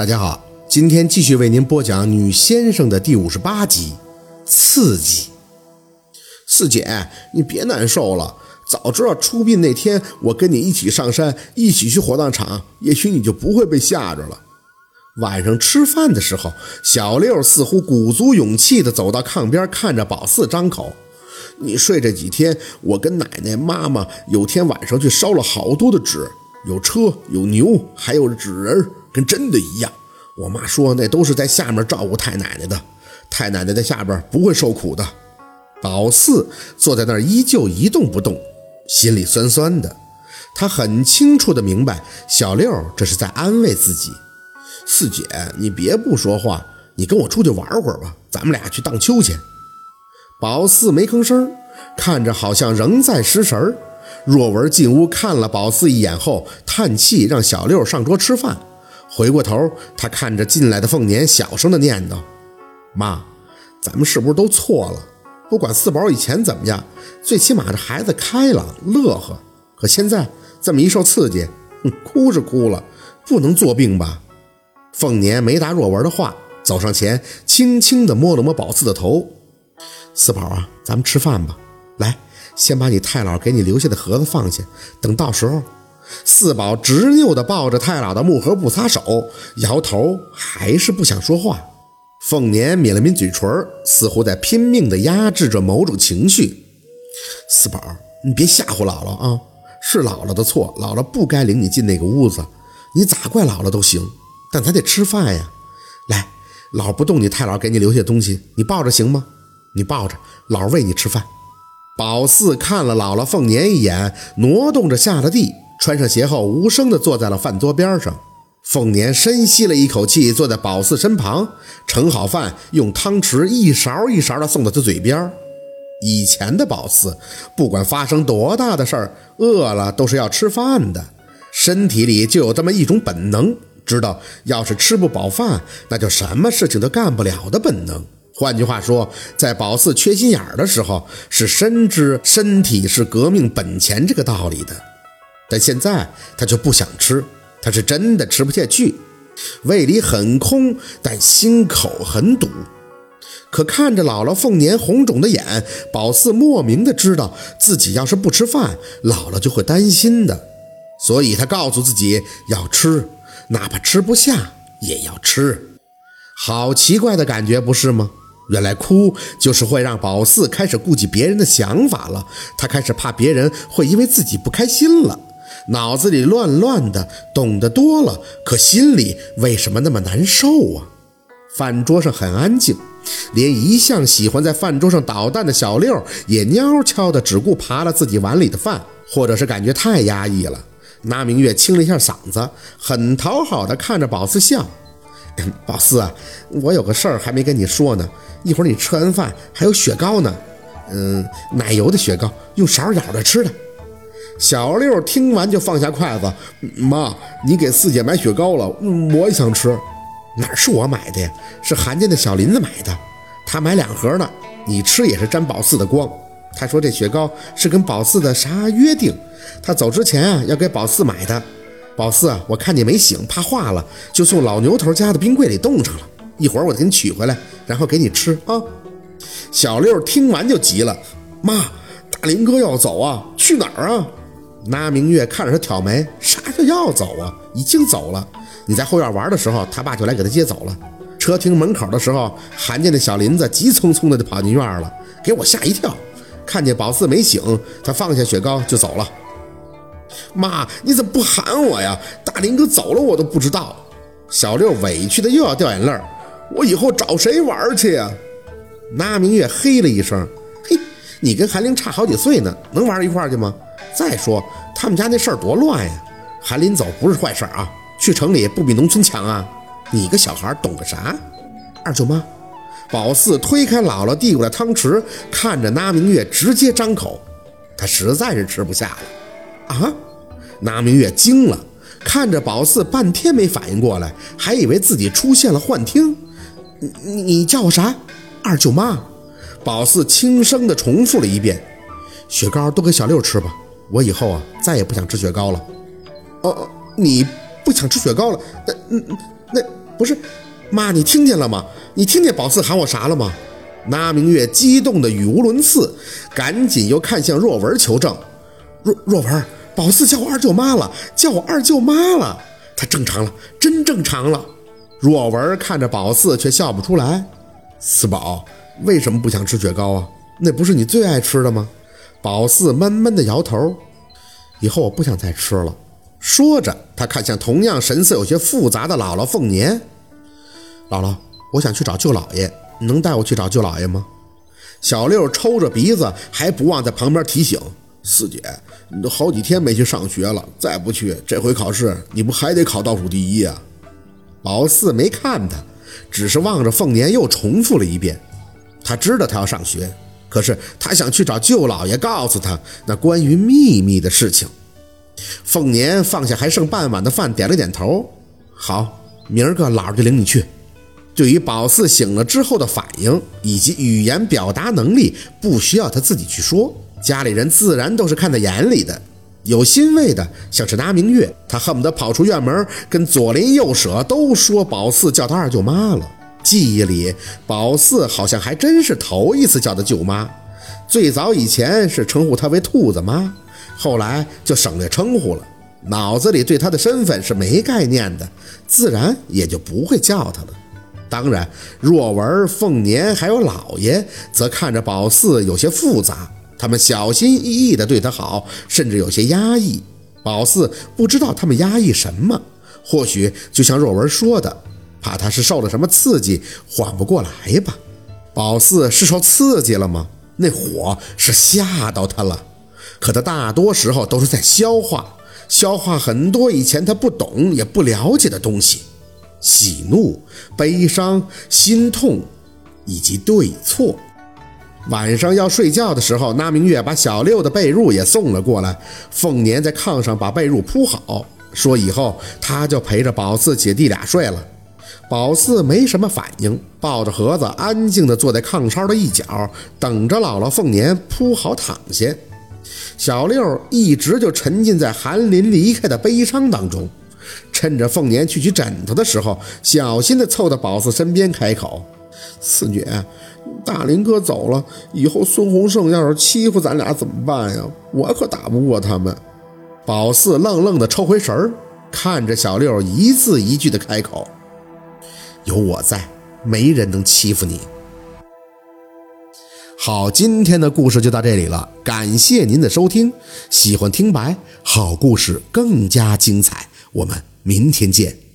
大家好，今天继续为您播讲《女先生》的第五十八集，刺激。四姐，你别难受了。早知道出殡那天我跟你一起上山，一起去火葬场，也许你就不会被吓着了。晚上吃饭的时候，小六似乎鼓足勇气地走到炕边，看着宝四张口：“你睡这几天，我跟奶奶、妈妈有天晚上去烧了好多的纸，有车，有牛，还有纸人。”跟真的一样，我妈说那都是在下面照顾太奶奶的，太奶奶在下边不会受苦的。宝四坐在那儿依旧一动不动，心里酸酸的。他很清楚的明白，小六这是在安慰自己。四姐，你别不说话，你跟我出去玩会儿吧，咱们俩去荡秋千。宝四没吭声，看着好像仍在失神。若文进屋看了宝四一眼后，叹气，让小六上桌吃饭。回过头，他看着进来的凤年，小声的念叨：“妈，咱们是不是都错了？不管四宝以前怎么样，最起码这孩子开朗乐呵。可现在这么一受刺激，哼，哭是哭了，不能作病吧？”凤年没答若文的话，走上前，轻轻地摸了摸宝四的头：“四宝啊，咱们吃饭吧。来，先把你太姥给你留下的盒子放下，等到时候。”四宝执拗地抱着太老的木盒不撒手，摇头，还是不想说话。凤年抿了抿嘴唇，似乎在拼命地压制着某种情绪。四宝，你别吓唬姥姥啊！是姥姥的错，姥姥不该领你进那个屋子。你咋怪姥姥都行，但咱得吃饭呀。来，姥不动你太姥给你留下东西，你抱着行吗？你抱着，姥喂你吃饭。宝四看了姥姥凤年一眼，挪动着下了地。穿上鞋后，无声地坐在了饭桌边上。凤年深吸了一口气，坐在宝四身旁，盛好饭，用汤匙一勺一勺地送到他嘴边。以前的宝四，不管发生多大的事儿，饿了都是要吃饭的，身体里就有这么一种本能，知道要是吃不饱饭，那就什么事情都干不了的本能。换句话说，在宝四缺心眼儿的时候，是深知身体是革命本钱这个道理的。但现在他就不想吃，他是真的吃不下去，胃里很空，但心口很堵。可看着姥姥凤年红肿的眼，宝四莫名的知道自己要是不吃饭，姥姥就会担心的，所以他告诉自己要吃，哪怕吃不下也要吃。好奇怪的感觉，不是吗？原来哭就是会让宝四开始顾及别人的想法了，他开始怕别人会因为自己不开心了。脑子里乱乱的，懂得多了，可心里为什么那么难受啊？饭桌上很安静，连一向喜欢在饭桌上捣蛋的小六也蔫悄的只顾扒了自己碗里的饭，或者是感觉太压抑了。那明月清了一下嗓子，很讨好的看着宝四笑：“宝四啊，我有个事儿还没跟你说呢，一会儿你吃完饭还有雪糕呢，嗯，奶油的雪糕，用勺舀着吃的。”小六听完就放下筷子，妈，你给四姐买雪糕了，我也想吃。哪是我买的呀？是韩家的小林子买的，他买两盒呢。你吃也是沾宝四的光。他说这雪糕是跟宝四的啥约定？他走之前啊要给宝四买的。宝四啊，我看你没醒，怕化了，就送老牛头家的冰柜里冻上了。一会儿我给你取回来，然后给你吃啊。小六听完就急了，妈，大林哥要走啊？去哪儿啊？那明月看着他挑眉，啥叫要走啊？已经走了。你在后院玩的时候，他爸就来给他接走了。车停门口的时候，韩家那小林子急匆匆的就跑进院了，给我吓一跳。看见宝四没醒，他放下雪糕就走了。妈，你怎么不喊我呀？大林哥走了我都不知道。小六委屈的又要掉眼泪我以后找谁玩去呀？那明月嘿了一声，嘿，你跟韩玲差好几岁呢，能玩一块去吗？再说他们家那事儿多乱呀！韩林走不是坏事啊，去城里不比农村强啊！你个小孩懂个啥？二舅妈，宝四推开姥姥递过来汤匙，看着那明月直接张口，他实在是吃不下了啊！那明月惊了，看着宝四半天没反应过来，还以为自己出现了幻听。你你叫我啥？二舅妈。宝四轻声地重复了一遍：“雪糕都给小六吃吧。”我以后啊，再也不想吃雪糕了。哦，你不想吃雪糕了？那、那、那不是，妈，你听见了吗？你听见宝四喊我啥了吗？那明月激动的语无伦次，赶紧又看向若文求证。若若文，宝四叫我二舅妈了，叫我二舅妈了，他正常了，真正常了。若文看着宝四，却笑不出来。四宝，为什么不想吃雪糕啊？那不是你最爱吃的吗？宝四闷闷地摇头。以后我不想再吃了。说着，他看向同样神色有些复杂的姥姥凤年。姥姥，我想去找舅姥爷，你能带我去找舅姥爷吗？小六抽着鼻子，还不忘在旁边提醒四姐：“你都好几天没去上学了，再不去，这回考试你不还得考倒数第一啊？”宝四没看他，只是望着凤年，又重复了一遍。他知道他要上学。可是他想去找舅老爷，告诉他那关于秘密的事情。凤年放下还剩半碗的饭，点了点头。好，明儿个姥就领你去。对于宝四醒了之后的反应以及语言表达能力，不需要他自己去说，家里人自然都是看在眼里的。有欣慰的，像是拿明月，他恨不得跑出院门，跟左邻右舍都说宝四叫他二舅妈了。记忆里，宝四好像还真是头一次叫他舅妈。最早以前是称呼她为兔子妈，后来就省略称呼了。脑子里对她的身份是没概念的，自然也就不会叫她了。当然，若文、凤年还有老爷，则看着宝四有些复杂。他们小心翼翼地对他好，甚至有些压抑。宝四不知道他们压抑什么，或许就像若文说的。怕他是受了什么刺激，缓不过来吧？宝四是受刺激了吗？那火是吓到他了，可他大多时候都是在消化，消化很多以前他不懂也不了解的东西，喜怒、悲伤、心痛，以及对错。晚上要睡觉的时候，那明月把小六的被褥也送了过来，凤年在炕上把被褥铺好，说以后他就陪着宝四姐弟俩睡了。宝四没什么反应，抱着盒子安静地坐在炕梢的一角，等着姥姥凤年铺好躺下。小六一直就沉浸在韩林离开的悲伤当中，趁着凤年去取枕头的时候，小心地凑到宝四身边开口：“四姐，大林哥走了，以后孙洪胜要是欺负咱俩怎么办呀？我可打不过他们。”宝四愣愣地抽回神儿，看着小六，一字一句地开口。有我在，没人能欺负你。好，今天的故事就到这里了，感谢您的收听。喜欢听白，好故事更加精彩，我们明天见。